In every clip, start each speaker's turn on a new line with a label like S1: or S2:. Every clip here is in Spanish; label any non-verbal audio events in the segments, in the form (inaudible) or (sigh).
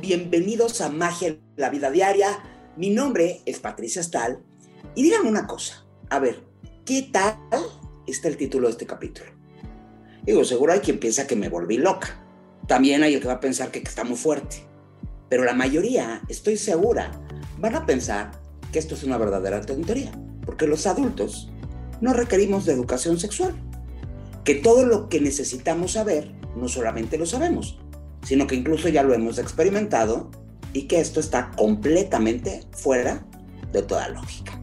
S1: Bienvenidos a Magia de la Vida Diaria. Mi nombre es Patricia Stahl y díganme una cosa, a ver, ¿qué tal está el título de este capítulo? Digo, seguro hay quien piensa que me volví loca. También hay el que va a pensar que está muy fuerte. Pero la mayoría, estoy segura, van a pensar que esto es una verdadera tontería, porque los adultos no requerimos de educación sexual. Que todo lo que necesitamos saber, no solamente lo sabemos, sino que incluso ya lo hemos experimentado y que esto está completamente fuera de toda lógica.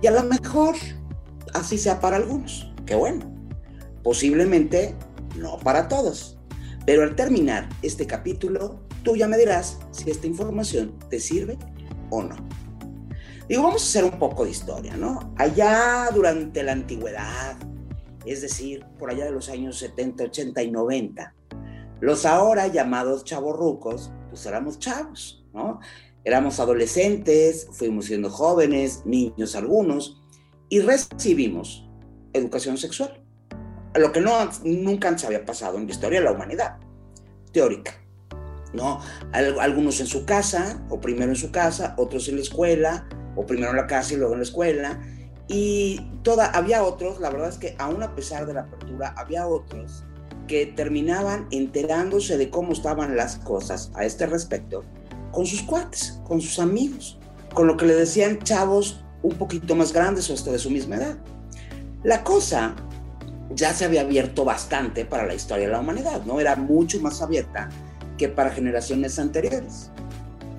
S1: Y a lo mejor así sea para algunos, qué bueno. Posiblemente no para todos. Pero al terminar este capítulo, tú ya me dirás si esta información te sirve o no. Digo, vamos a hacer un poco de historia, ¿no? Allá durante la antigüedad, es decir, por allá de los años 70, 80 y 90, los ahora llamados chavorrucos, pues éramos chavos, ¿no? Éramos adolescentes, fuimos siendo jóvenes, niños algunos, y recibimos educación sexual, lo que no, nunca se había pasado en la historia de la humanidad, teórica. ¿no? Algunos en su casa, o primero en su casa, otros en la escuela, o primero en la casa y luego en la escuela. Y toda, había otros, la verdad es que aún a pesar de la apertura, había otros que terminaban enterándose de cómo estaban las cosas a este respecto con sus cuates, con sus amigos, con lo que le decían chavos un poquito más grandes o hasta de su misma edad. La cosa ya se había abierto bastante para la historia de la humanidad, ¿no? Era mucho más abierta que para generaciones anteriores.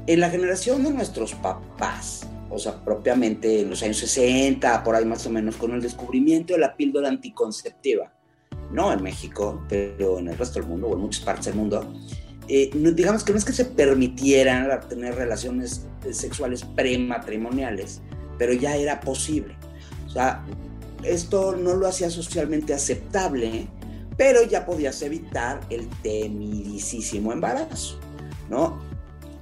S1: En la generación de nuestros papás, o sea, propiamente en los años 60, por ahí más o menos, con el descubrimiento de la píldora anticonceptiva, no en México, pero en el resto del mundo o en muchas partes del mundo, eh, digamos que no es que se permitieran tener relaciones eh, sexuales prematrimoniales, pero ya era posible. O sea, esto no lo hacía socialmente aceptable, pero ya podías evitar el temidísimo embarazo, ¿no?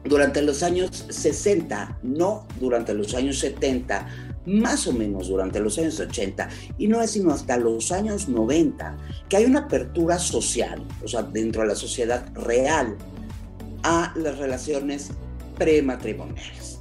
S1: Durante los años 60, no durante los años 70, más o menos durante los años 80, y no es sino hasta los años 90 que hay una apertura social, o sea, dentro de la sociedad real, a las relaciones prematrimoniales.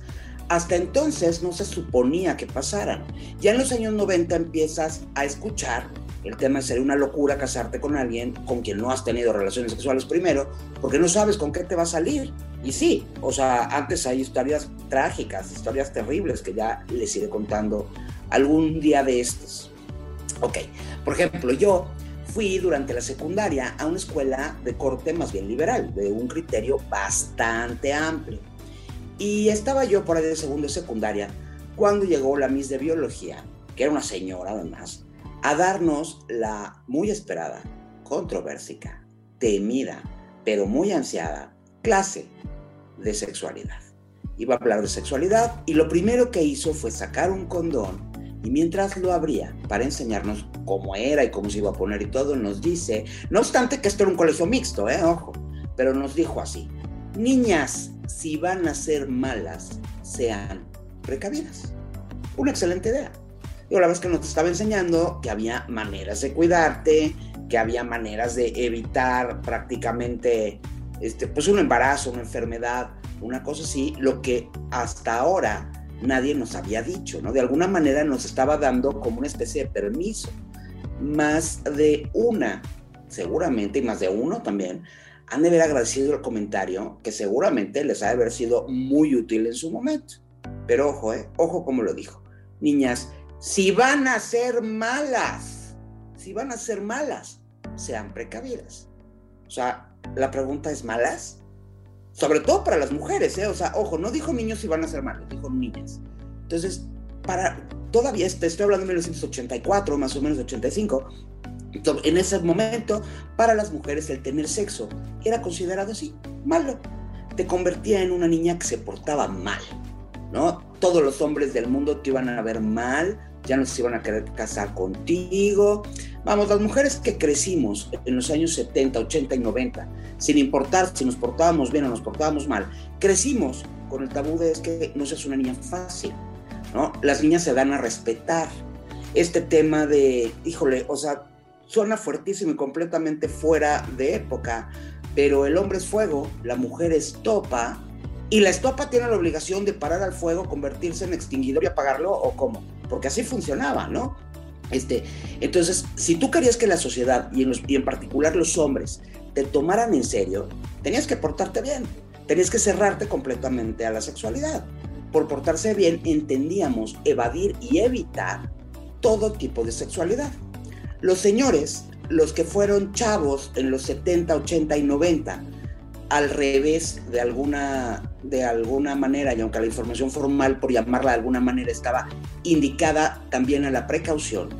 S1: Hasta entonces no se suponía que pasaran. Ya en los años 90 empiezas a escuchar el tema de ser una locura casarte con alguien con quien no has tenido relaciones sexuales primero, porque no sabes con qué te va a salir. Y sí, o sea, antes hay historias trágicas, historias terribles que ya les iré contando algún día de estos. Ok, por ejemplo, yo fui durante la secundaria a una escuela de corte más bien liberal, de un criterio bastante amplio. Y estaba yo por ahí de segundo y secundaria cuando llegó la Miss de Biología, que era una señora además, a darnos la muy esperada, controversica, temida, pero muy ansiada clase de sexualidad. Iba a hablar de sexualidad y lo primero que hizo fue sacar un condón y mientras lo abría para enseñarnos cómo era y cómo se iba a poner y todo, nos dice, no obstante que esto era un colegio mixto, ¿eh? ojo, pero nos dijo así, niñas, si van a ser malas, sean precavidas. Una excelente idea. Digo, la vez que nos estaba enseñando que había maneras de cuidarte, que había maneras de evitar prácticamente este, pues un embarazo, una enfermedad, una cosa así, lo que hasta ahora nadie nos había dicho, ¿no? De alguna manera nos estaba dando como una especie de permiso. Más de una, seguramente, y más de uno también, han de haber agradecido el comentario, que seguramente les ha de haber sido muy útil en su momento. Pero ojo, ¿eh? Ojo como lo dijo. Niñas, si van a ser malas, si van a ser malas, sean precavidas. O sea, la pregunta es malas. Sobre todo para las mujeres, ¿eh? O sea, ojo, no dijo niños si van a ser malos, dijo niñas. Entonces, para, todavía estoy hablando de 1984, más o menos 85. En ese momento, para las mujeres el tener sexo era considerado así, malo. Te convertía en una niña que se portaba mal, ¿no? Todos los hombres del mundo te iban a ver mal, ya no se iban a querer casar contigo. Vamos, las mujeres que crecimos en los años 70, 80 y 90, sin importar si nos portábamos bien o nos portábamos mal, crecimos con el tabú de es que no seas una niña fácil, ¿no? Las niñas se dan a respetar. Este tema de, híjole, o sea, suena fuertísimo y completamente fuera de época, pero el hombre es fuego, la mujer es topa, y la estopa tiene la obligación de parar al fuego, convertirse en extinguidor y apagarlo, o cómo, porque así funcionaba, ¿no? Este, entonces, si tú querías que la sociedad, y en, y en particular los hombres, te tomaran en serio, tenías que portarte bien, tenías que cerrarte completamente a la sexualidad. Por portarse bien entendíamos evadir y evitar todo tipo de sexualidad. Los señores, los que fueron chavos en los 70, 80 y 90, al revés de alguna, de alguna manera, y aunque la información formal, por llamarla de alguna manera, estaba indicada también a la precaución,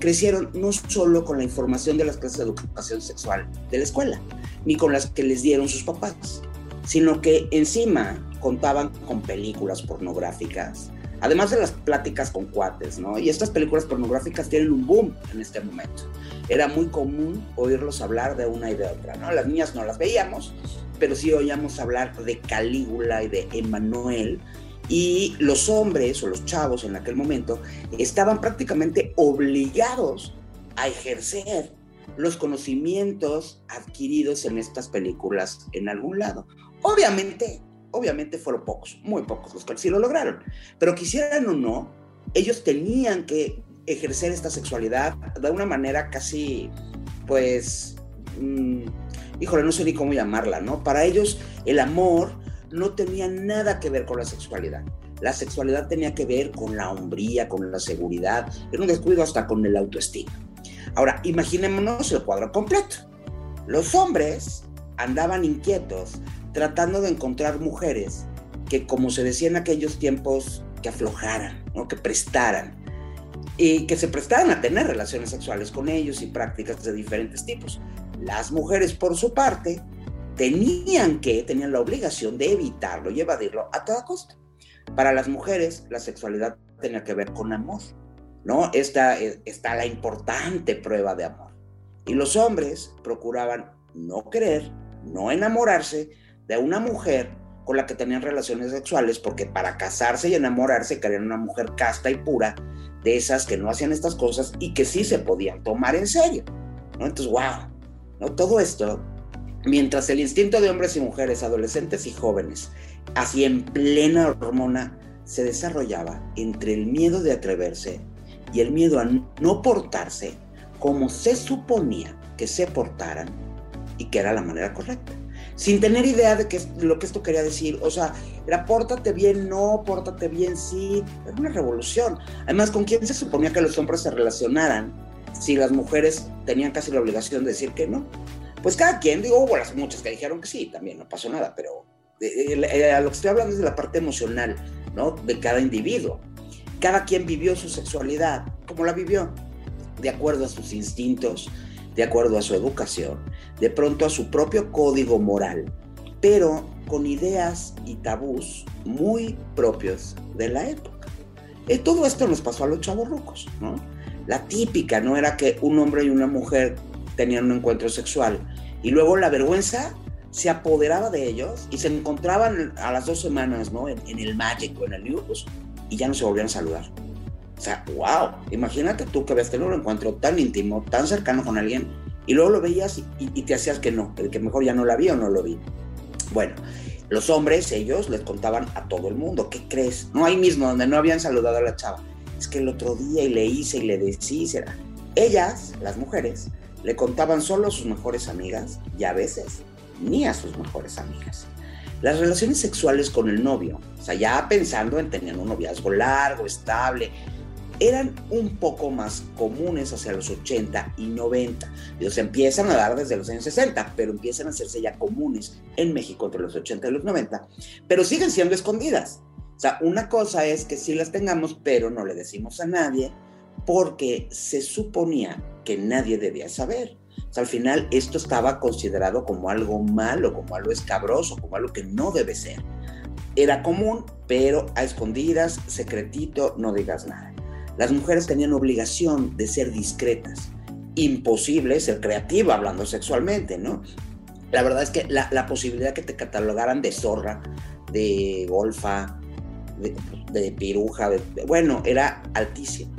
S1: crecieron no solo con la información de las clases de educación sexual de la escuela, ni con las que les dieron sus papás, sino que encima contaban con películas pornográficas, además de las pláticas con cuates, ¿no? Y estas películas pornográficas tienen un boom en este momento. Era muy común oírlos hablar de una y de otra, ¿no? Las niñas no las veíamos, pero sí oíamos hablar de Calígula y de Emanuel, y los hombres o los chavos en aquel momento estaban prácticamente obligados a ejercer los conocimientos adquiridos en estas películas en algún lado. Obviamente, obviamente fueron pocos, muy pocos los que sí lo lograron, pero quisieran o no, ellos tenían que ejercer esta sexualidad de una manera casi, pues, mm, híjole, no sé ni cómo llamarla, ¿no? Para ellos el amor no tenía nada que ver con la sexualidad. La sexualidad tenía que ver con la hombría, con la seguridad, era un descuido hasta con el autoestima. Ahora, imaginémonos el cuadro completo. Los hombres andaban inquietos tratando de encontrar mujeres que, como se decía en aquellos tiempos, que aflojaran, ¿no? que prestaran, y que se prestaran a tener relaciones sexuales con ellos y prácticas de diferentes tipos. Las mujeres, por su parte, tenían que, tenían la obligación de evitarlo y evadirlo a toda costa. Para las mujeres, la sexualidad tenía que ver con amor, ¿no? Esta eh, está la importante prueba de amor. Y los hombres procuraban no querer, no enamorarse de una mujer con la que tenían relaciones sexuales, porque para casarse y enamorarse querían una mujer casta y pura, de esas que no hacían estas cosas y que sí se podían tomar en serio, ¿no? Entonces, wow, ¿no? Todo esto Mientras el instinto de hombres y mujeres, adolescentes y jóvenes, así en plena hormona, se desarrollaba entre el miedo de atreverse y el miedo a no portarse como se suponía que se portaran y que era la manera correcta. Sin tener idea de qué, lo que esto quería decir. O sea, era pórtate bien, no, pórtate bien, sí. Era una revolución. Además, ¿con quién se suponía que los hombres se relacionaran si las mujeres tenían casi la obligación de decir que no? Pues cada quien, digo, hubo las muchas que dijeron que sí, también no pasó nada, pero eh, eh, eh, a lo que estoy hablando es de la parte emocional, ¿no? De cada individuo. Cada quien vivió su sexualidad, como la vivió, de acuerdo a sus instintos, de acuerdo a su educación, de pronto a su propio código moral, pero con ideas y tabús muy propios de la época. Y todo esto nos pasó a los chavos rucos, ¿no? La típica, ¿no? Era que un hombre y una mujer tenían un encuentro sexual. Y luego la vergüenza se apoderaba de ellos y se encontraban a las dos semanas, ¿no? En, el Magic en el News y ya no se volvían a saludar. O sea, wow, imagínate tú que habías tenido un encuentro tan íntimo, tan cercano con alguien y luego lo veías y, te hacías que no, el que mejor ya no la vi o no lo vi. Bueno, los hombres, ellos les contaban a todo el mundo, ¿qué crees? No ahí mismo, donde no habían saludado a la chava. Es que el otro día y le hice y le decía, ellas, las mujeres, le contaban solo a sus mejores amigas y a veces ni a sus mejores amigas. Las relaciones sexuales con el novio, o sea, ya pensando en tener un noviazgo largo, estable, eran un poco más comunes hacia los 80 y 90. Ellos empiezan a dar desde los años 60, pero empiezan a hacerse ya comunes en México entre los 80 y los 90, pero siguen siendo escondidas. O sea, una cosa es que sí las tengamos, pero no le decimos a nadie, porque se suponía que nadie debía saber. O sea, al final esto estaba considerado como algo malo, como algo escabroso, como algo que no debe ser. Era común, pero a escondidas, secretito, no digas nada. Las mujeres tenían obligación de ser discretas. Imposible ser creativa hablando sexualmente, ¿no? La verdad es que la, posibilidad que te catalogaran de zorra, de golfa, de, piruja, bueno, era altísima.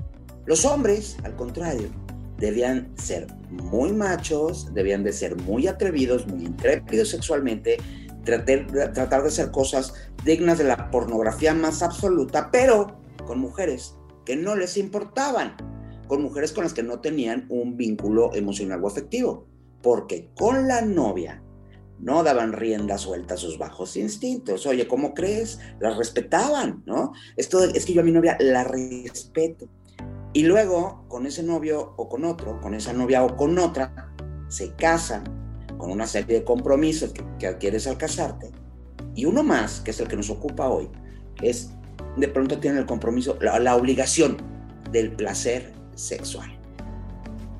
S1: Los hombres, al contrario, debían ser muy machos, debían de ser muy atrevidos, muy intrépidos sexualmente, tratar, tratar de hacer cosas dignas de la pornografía más absoluta, pero con mujeres que no les importaban, con mujeres con las que no tenían un vínculo emocional o afectivo, porque con la novia no daban rienda suelta a sus bajos instintos. Oye, ¿cómo crees? Las respetaban, ¿no? Esto es que yo a mi novia la respeto. Y luego, con ese novio o con otro, con esa novia o con otra, se casan con una serie de compromisos que, adquieres al casarte. Y uno más, que es el que nos ocupa hoy, es de pronto tienen el compromiso, la, la obligación del placer sexual.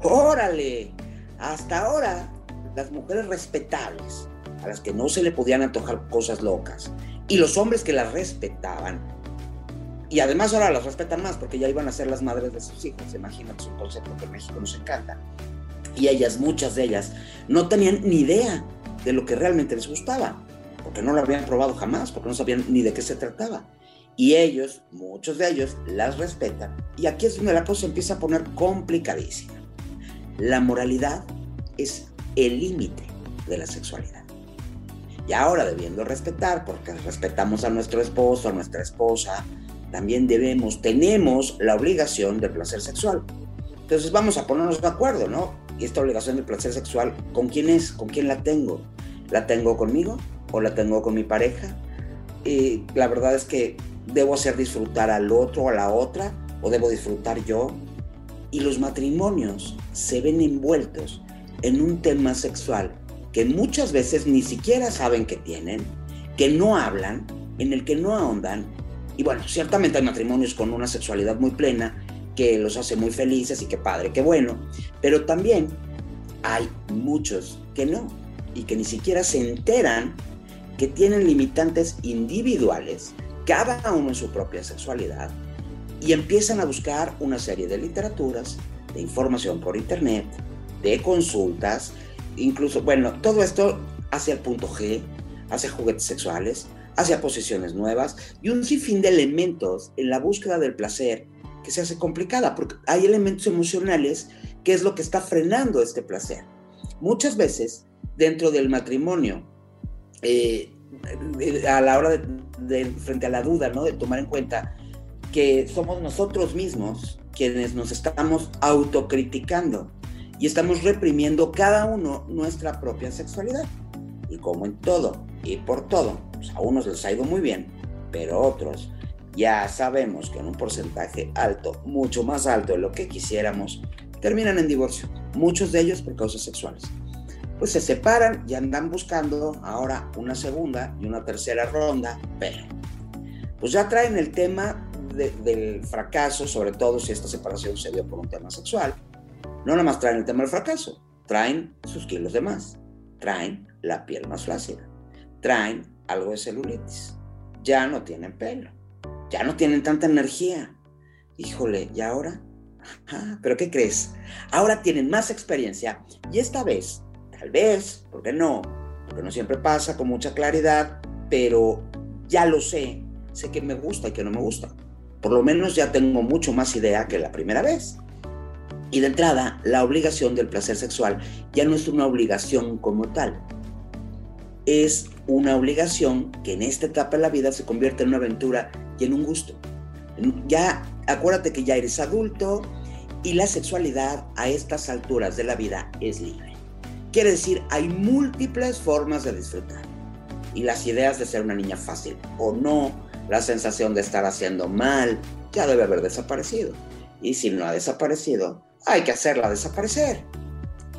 S1: ¡Órale! Hasta ahora, las mujeres respetables, a las que no se le podían antojar cosas locas, y los hombres que las respetaban, y además ahora las respetan más porque ya iban a ser las madres de sus hijos. Imagínate, es un concepto que en México nos encanta. Y ellas, muchas de ellas, no tenían ni idea de lo que realmente les gustaba, porque no lo habían probado jamás, porque no sabían ni de qué se trataba. Y ellos, muchos de ellos, las respetan. Y aquí es donde la cosa empieza a poner complicadísima. La moralidad es el límite de la sexualidad. Y ahora debiendo respetar, porque respetamos a nuestro esposo, a nuestra esposa, también debemos, tenemos la obligación del placer sexual. Entonces vamos a ponernos de acuerdo, ¿no? Y esta obligación del placer sexual, ¿con quién es? ¿Con quién la tengo? ¿La tengo conmigo o la tengo con mi pareja? Y la verdad es que debo hacer disfrutar al otro o a la otra o debo disfrutar yo. Y los matrimonios se ven envueltos en un tema sexual que muchas veces ni siquiera saben que tienen, que no hablan, en el que no ahondan. Y bueno, ciertamente hay matrimonios con una sexualidad muy plena que los hace muy felices y qué padre, qué bueno, pero también hay muchos que no y que ni siquiera se enteran que tienen limitantes individuales, cada uno en su propia sexualidad, y empiezan a buscar una serie de literaturas, de información por internet, de consultas, incluso, bueno, todo esto hacia el punto G, hacia juguetes sexuales, hacia posiciones nuevas y un sinfín de elementos en la búsqueda del placer que se hace complicada, porque hay elementos emocionales que es lo que está frenando este placer. Muchas veces, dentro del matrimonio, eh, a la hora de, frente a la duda, ¿no? De tomar en cuenta que somos nosotros mismos quienes nos estamos autocriticando y estamos reprimiendo cada uno nuestra propia sexualidad. Y como en todo y por todo, pues, a unos les ha ido muy bien, pero otros ya sabemos que en un porcentaje alto, mucho más alto de lo que quisiéramos, terminan en divorcio. Muchos de ellos por causas sexuales. Pues se separan y andan buscando ahora una segunda y una tercera ronda, pero pues ya traen el tema del fracaso, sobre todo si esta separación se dio por un tema sexual. No nada más traen el tema del fracaso, traen sus kilos de más, traen la piel más flácida, traen algo de celulitis. Ya no tienen pelo. Ya no tienen tanta energía. Híjole, ¿y ahora? ¿Pero qué crees? Ahora tienen más experiencia y esta vez, tal vez, ¿por qué no? Porque no siempre pasa con mucha claridad, pero ya lo sé. Sé que me gusta y que no me gusta. Por lo menos ya tengo mucho más idea que la primera vez. Y de entrada, la obligación del placer sexual ya no es una obligación como tal. Es una obligación que en esta etapa de la vida se convierte en una aventura y en un gusto. Ya acuérdate que ya eres adulto y la sexualidad a estas alturas de la vida es libre. Quiere decir, hay múltiples formas de disfrutar. Y las ideas de ser una niña fácil o no, la sensación de estar haciendo mal, ya debe haber desaparecido. Y si no ha desaparecido, hay que hacerla desaparecer.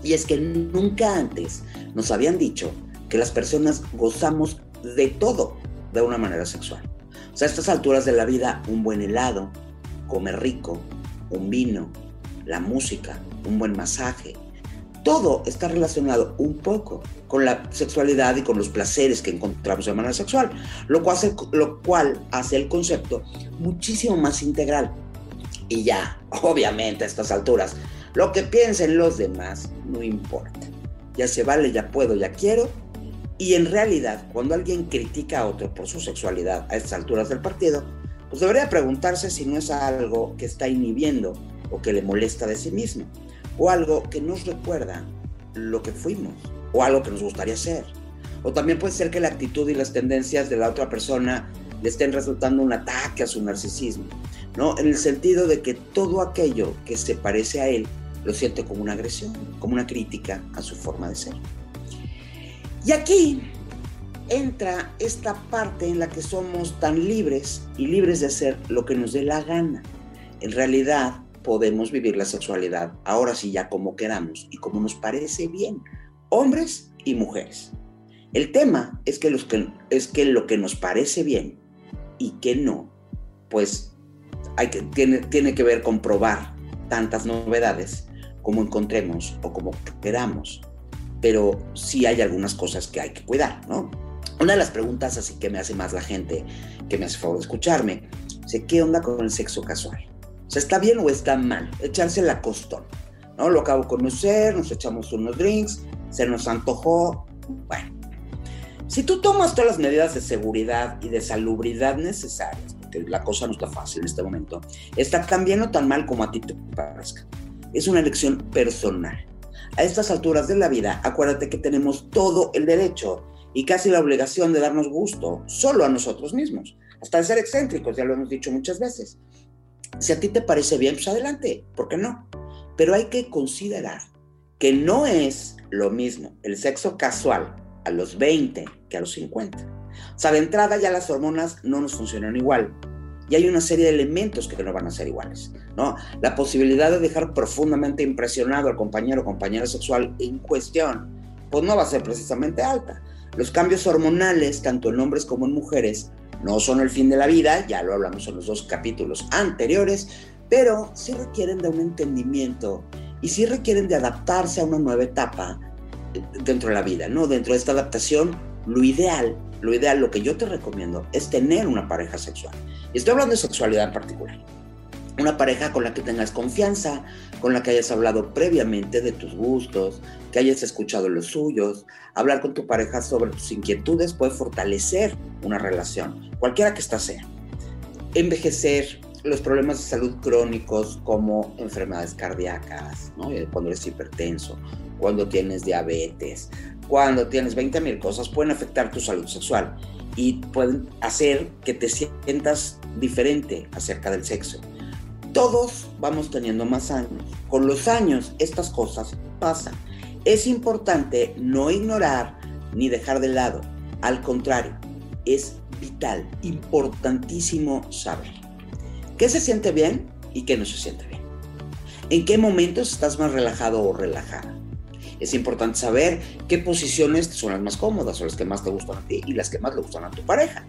S1: Y es que nunca antes nos habían dicho que las personas gozamos de todo de una manera sexual. O sea, a estas alturas de la vida, un buen helado, comer rico, un vino, la música, un buen masaje, todo está relacionado un poco con la sexualidad y con los placeres que encontramos de manera sexual, lo cual hace, lo cual hace el concepto muchísimo más integral. Y ya, obviamente a estas alturas, lo que piensen los demás no importa. Ya se vale, ya puedo, ya quiero, y en realidad, cuando alguien critica a otro por su sexualidad a estas alturas del partido, pues debería preguntarse si no es algo que está inhibiendo o que le molesta de sí mismo. o algo que nos recuerda lo que fuimos o algo que nos gustaría ser. O también puede ser que la actitud y las tendencias de la otra persona le estén resultando un ataque a su narcisismo, ¿no? En el sentido de que todo aquello que se parece a él lo siente como una agresión, como una crítica a su forma de ser. Y aquí entra esta parte en la que somos tan libres y libres de hacer lo que nos dé la gana. En realidad podemos vivir la sexualidad ahora sí ya como queramos y como nos parece bien, hombres y mujeres. El tema es que, los que, es que lo que nos parece bien y que no, pues hay que, tiene, tiene que ver con probar tantas novedades como encontremos o como queramos. Pero sí hay algunas cosas que hay que cuidar, ¿no? Una de las preguntas así que me hace más la gente, que me hace favor de escucharme, sé qué onda con el sexo casual. O sea, ¿está bien o está mal? Echarse la costón. ¿no? Lo acabo de conocer, nos echamos unos drinks, se nos antojó. Bueno, si tú tomas todas las medidas de seguridad y de salubridad necesarias, porque la cosa no está fácil en este momento, está tan bien o tan mal como a ti te parezca. Es una elección personal. A estas alturas de la vida, acuérdate que tenemos todo el derecho y casi la obligación de darnos gusto solo a nosotros mismos, hasta ser excéntricos, ya lo hemos dicho muchas veces. Si a ti te parece bien, pues adelante, ¿por qué no? Pero hay que considerar que no es lo mismo el sexo casual a los 20 que a los 50. O sea, de entrada ya las hormonas no nos funcionan igual. Y hay una serie de elementos que no van a ser iguales, ¿no? La posibilidad de dejar profundamente impresionado al compañero o compañera sexual en cuestión, pues no va a ser precisamente alta. Los cambios hormonales, tanto en hombres como en mujeres, no son el fin de la vida, ya lo hablamos en los dos capítulos anteriores, pero sí requieren de un entendimiento y sí requieren de adaptarse a una nueva etapa dentro de la vida, ¿no? Dentro de esta adaptación, lo ideal, lo ideal, lo que yo te recomiendo es tener una pareja sexual. Y estoy hablando de sexualidad en particular. Una pareja con la que tengas confianza, con la que hayas hablado previamente de tus gustos, que hayas escuchado los suyos. Hablar con tu pareja sobre tus inquietudes puede fortalecer una relación, cualquiera que ésta sea. Envejecer, los problemas de salud crónicos como enfermedades cardíacas, ¿no? cuando eres hipertenso, cuando tienes diabetes, cuando tienes 20 mil cosas, pueden afectar tu salud sexual y pueden hacer que te sientas diferente acerca del sexo. Todos vamos teniendo más años. Con los años estas cosas pasan. Es importante no ignorar ni dejar de lado. Al contrario, es vital, importantísimo saber qué se siente bien y qué no se siente bien. ¿En qué momentos estás más relajado o relajada? Es importante saber qué posiciones son las más cómodas o las que más te gustan a ti y las que más le gustan a tu pareja.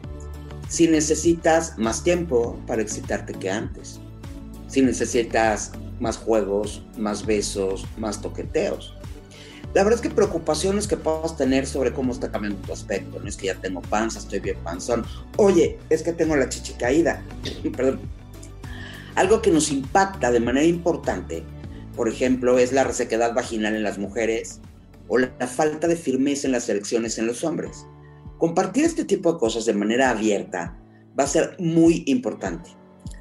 S1: Si necesitas más tiempo para excitarte que antes. Si necesitas más juegos, más besos, más toqueteos. La verdad es que preocupaciones que puedas tener sobre cómo está cambiando tu aspecto. No es que ya tengo panza, estoy bien panzón. Oye, es que tengo la chichi caída. (laughs) Perdón. Algo que nos impacta de manera importante por ejemplo, es la resequedad vaginal en las mujeres o la falta de firmeza en las elecciones en los hombres. Compartir este tipo de cosas de manera abierta va a ser muy importante.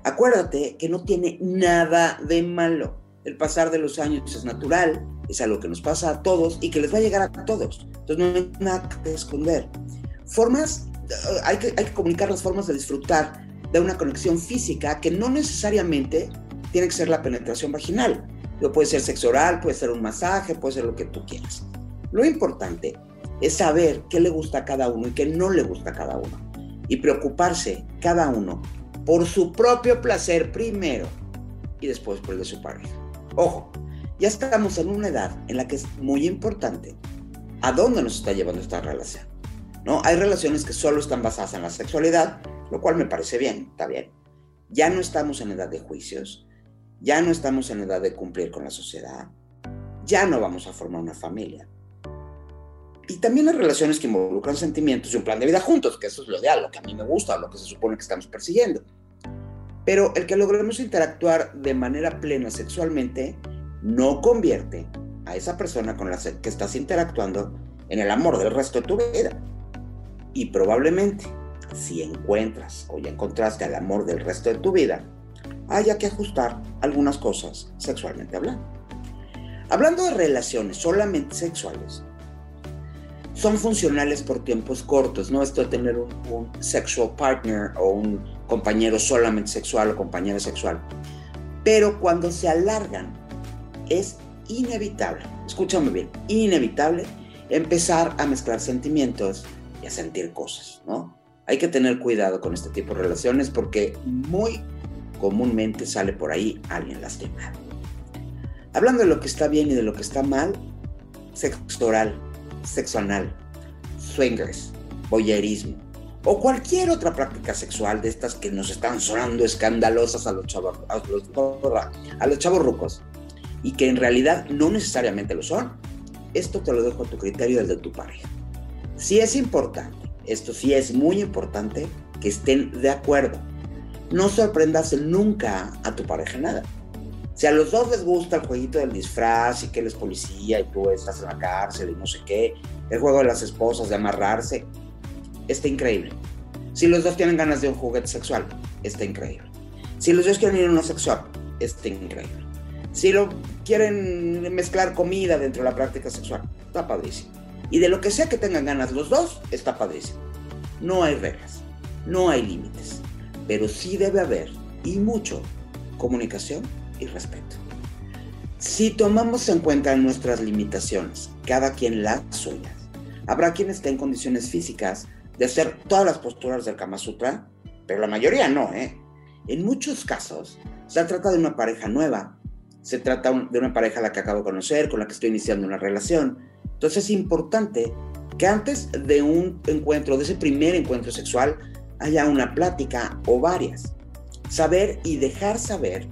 S1: Acuérdate que no tiene nada de malo. El pasar de los años es natural, es algo que nos pasa a todos y que les va a llegar a todos. Entonces no hay nada que esconder. Formas, eh, hay que, hay que comunicar las formas de disfrutar de una conexión física que no necesariamente tiene que ser la penetración vaginal puede ser sexo oral, puede ser un masaje, puede ser lo que tú quieras. Lo importante es saber qué le gusta a cada uno y qué no le gusta a cada uno. Y preocuparse cada uno por su propio placer primero y después por el de su pareja. Ojo, ya estamos en una edad en la que es muy importante a dónde nos está llevando esta relación. ¿no? Hay relaciones que solo están basadas en la sexualidad, lo cual me parece bien, está bien. Ya no estamos en edad de juicios, ya no estamos en edad de cumplir con la sociedad, ya no vamos a formar una familia. Y también las relaciones que involucran sentimientos y un plan de vida juntos, que eso es lo ideal, lo que a mí me gusta, lo que se supone que estamos persiguiendo. Pero el que logremos interactuar de manera plena sexualmente no convierte a esa persona con la que estás interactuando en el amor del resto de tu vida. Y probablemente, si encuentras o ya encontraste al amor del resto de tu vida, haya que ajustar algunas cosas sexualmente hablando. Hablando de relaciones solamente sexuales, son funcionales por tiempos cortos, no esto de tener un, sexual partner o un compañero solamente sexual o compañera sexual. Pero cuando se alargan, es inevitable, escúchame bien, inevitable empezar a mezclar sentimientos y a sentir cosas, ¿no? Hay que tener cuidado con este tipo de relaciones porque muy comúnmente sale por ahí alguien lastimado. Hablando de lo que está bien y de lo que está mal, sexo oral, sexo anal, swingers, boyerismo o cualquier otra práctica sexual de estas que nos están sonando escandalosas a los chavos, a los, a rucos y que en realidad no necesariamente lo son. Esto te lo dejo a tu criterio, el de tu pareja. Si es importante, esto sí es muy importante, que estén de acuerdo. No sorprendas nunca a tu pareja nada. Si a los dos les gusta el jueguito del disfraz y que él es policía y tú estás en la cárcel y no sé qué, el juego de las esposas, de amarrarse, está increíble. Si los dos tienen ganas de un juguete sexual, está increíble. Si los dos quieren ir a una sexual, está increíble. Si lo quieren mezclar comida dentro de la práctica sexual, está padrísimo. Y de lo que sea que tengan ganas los dos, está padrísimo. No hay reglas, no hay límites, pero sí debe haber, y mucho, comunicación y respeto. Si tomamos en cuenta nuestras limitaciones, cada quien las suyas, habrá quien esté en condiciones físicas de hacer todas las posturas del Kama Sutra, pero la mayoría no, ¿eh? En muchos casos, se trata de una pareja nueva, se trata de una pareja a la que acabo de conocer, con la que estoy iniciando una relación. Entonces es importante que antes de un encuentro, de ese primer encuentro sexual, haya una plática o varias. Saber y dejar saber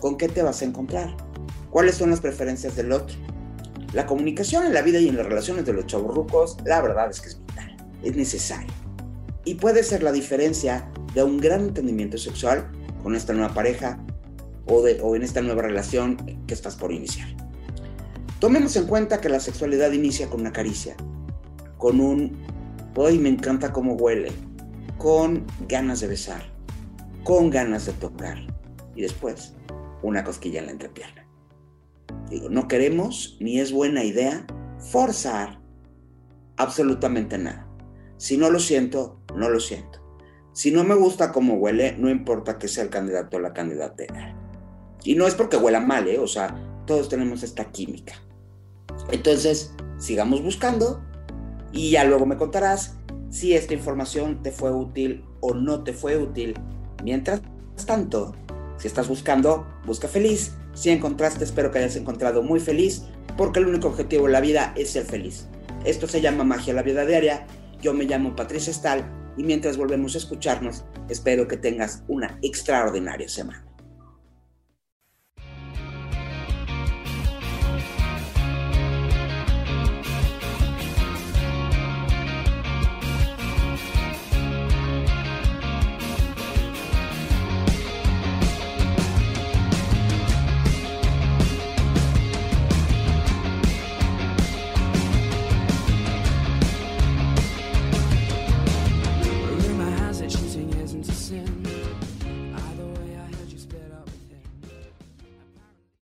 S1: con qué te vas a encontrar, cuáles son las preferencias del otro. La comunicación en la vida y en las relaciones de los chavorrucos, la verdad es que es vital, es necesario. Y puede ser la diferencia de un gran entendimiento sexual con esta nueva pareja o, de, o en esta nueva relación que estás por iniciar. Tomemos en cuenta que la sexualidad inicia con una caricia, con un, hoy me encanta cómo huele, con ganas de besar, con ganas de tocar y después una cosquilla en la entrepierna. Digo, no queremos ni es buena idea forzar absolutamente nada. Si no lo siento, no lo siento. Si no me gusta cómo huele, no importa que sea el candidato o la candidata. Y no es porque huela mal, ¿eh? o sea, todos tenemos esta química. Entonces, sigamos buscando y ya luego me contarás si esta información te fue útil o no te fue útil. Mientras tanto, si estás buscando, busca feliz. Si encontraste, espero que hayas encontrado muy feliz, porque el único objetivo de la vida es ser feliz. Esto se llama magia la vida diaria. Yo me llamo Patricia Stahl y mientras volvemos a escucharnos, espero que tengas una extraordinaria semana.